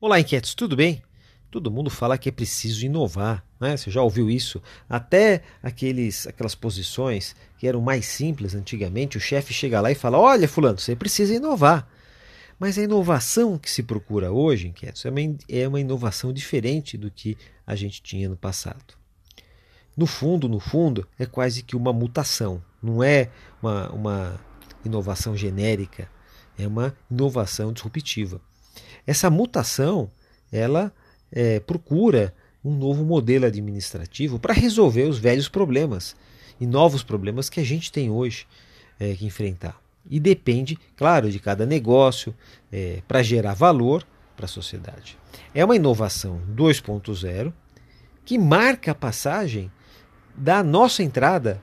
Olá, inquietos, tudo bem? Todo mundo fala que é preciso inovar, né? Você já ouviu isso? Até aqueles, aquelas posições que eram mais simples antigamente, o chefe chega lá e fala: Olha, Fulano, você precisa inovar. Mas a inovação que se procura hoje, inquietos, é uma, é uma inovação diferente do que a gente tinha no passado. No fundo, no fundo, é quase que uma mutação. Não é uma, uma inovação genérica, é uma inovação disruptiva. Essa mutação, ela é, procura um novo modelo administrativo para resolver os velhos problemas e novos problemas que a gente tem hoje é, que enfrentar. E depende, claro, de cada negócio é, para gerar valor para a sociedade. É uma inovação 2.0 que marca a passagem da nossa entrada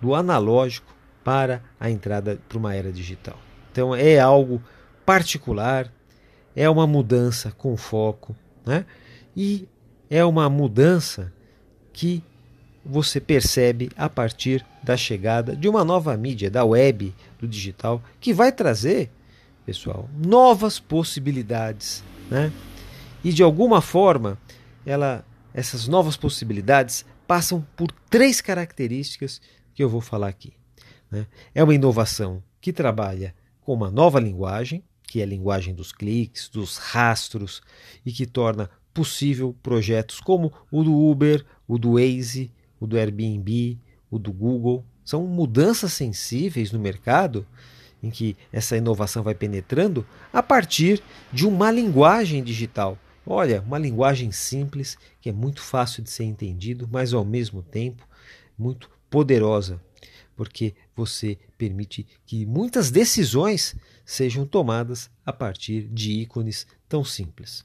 do analógico para a entrada para uma era digital. Então é algo particular, é uma mudança com foco, né? E é uma mudança que você percebe a partir da chegada de uma nova mídia, da web, do digital, que vai trazer, pessoal, novas possibilidades, né? E de alguma forma, ela, essas novas possibilidades passam por três características que eu vou falar aqui. Né? É uma inovação que trabalha com uma nova linguagem, que é a linguagem dos cliques, dos rastros, e que torna possível projetos como o do Uber, o do Waze, o do Airbnb, o do Google. São mudanças sensíveis no mercado em que essa inovação vai penetrando a partir de uma linguagem digital. Olha, uma linguagem simples que é muito fácil de ser entendido, mas ao mesmo tempo muito poderosa porque você permite que muitas decisões sejam tomadas a partir de ícones tão simples,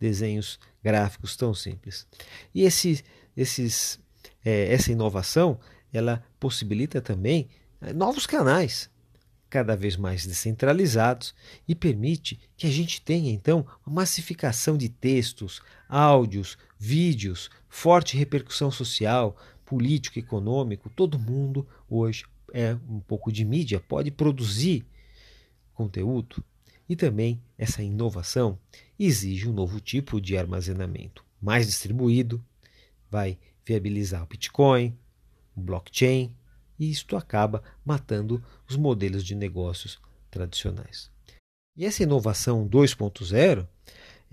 desenhos gráficos tão simples. E esse, esses, é, essa inovação ela possibilita também é, novos canais cada vez mais descentralizados e permite que a gente tenha então uma massificação de textos, áudios, vídeos, forte repercussão social, político, econômico, todo mundo hoje é um pouco de mídia, pode produzir conteúdo. E também essa inovação exige um novo tipo de armazenamento, mais distribuído, vai viabilizar o Bitcoin, o blockchain, e isto acaba matando os modelos de negócios tradicionais. E essa inovação 2.0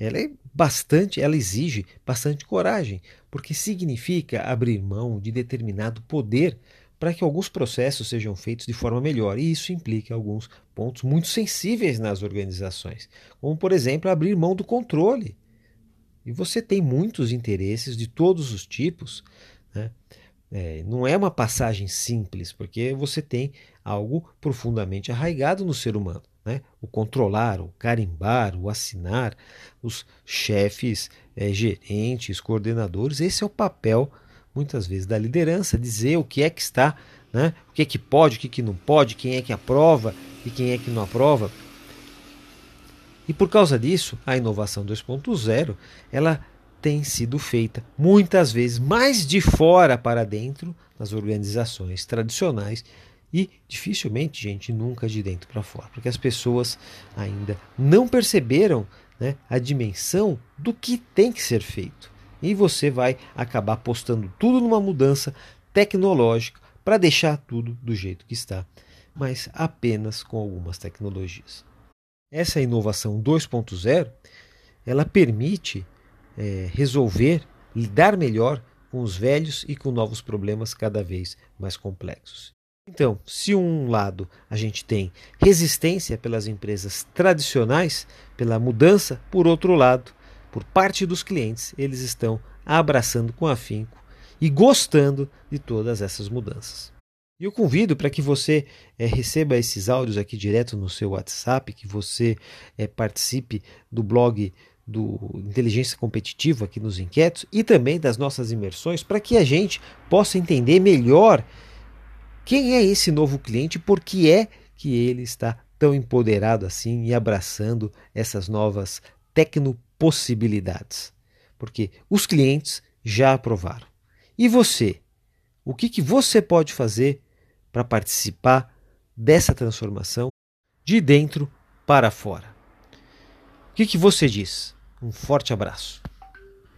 ela é bastante, ela exige bastante coragem, porque significa abrir mão de determinado poder para que alguns processos sejam feitos de forma melhor. E isso implica alguns pontos muito sensíveis nas organizações, como por exemplo abrir mão do controle. E você tem muitos interesses de todos os tipos. Né? É, não é uma passagem simples, porque você tem algo profundamente arraigado no ser humano né? o controlar, o carimbar, o assinar, os chefes, é, gerentes, coordenadores. Esse é o papel, muitas vezes, da liderança, dizer o que é que está, né? o que é que pode, o que, é que não pode, quem é que aprova e quem é que não aprova. E por causa disso, a inovação 2.0 ela tem sido feita muitas vezes mais de fora para dentro nas organizações tradicionais e dificilmente, gente, nunca de dentro para fora, porque as pessoas ainda não perceberam né, a dimensão do que tem que ser feito. E você vai acabar postando tudo numa mudança tecnológica para deixar tudo do jeito que está, mas apenas com algumas tecnologias. Essa inovação 2.0 ela permite é, resolver, lidar melhor com os velhos e com novos problemas cada vez mais complexos. Então, se um lado a gente tem resistência pelas empresas tradicionais, pela mudança, por outro lado, por parte dos clientes, eles estão abraçando com afinco e gostando de todas essas mudanças. E eu convido para que você é, receba esses áudios aqui direto no seu WhatsApp, que você é, participe do blog do Inteligência Competitiva aqui nos Inquietos e também das nossas imersões, para que a gente possa entender melhor quem é esse novo cliente? Por que é que ele está tão empoderado assim e abraçando essas novas tecnopossibilidades? Porque os clientes já aprovaram. E você? O que, que você pode fazer para participar dessa transformação de dentro para fora? O que, que você diz? Um forte abraço.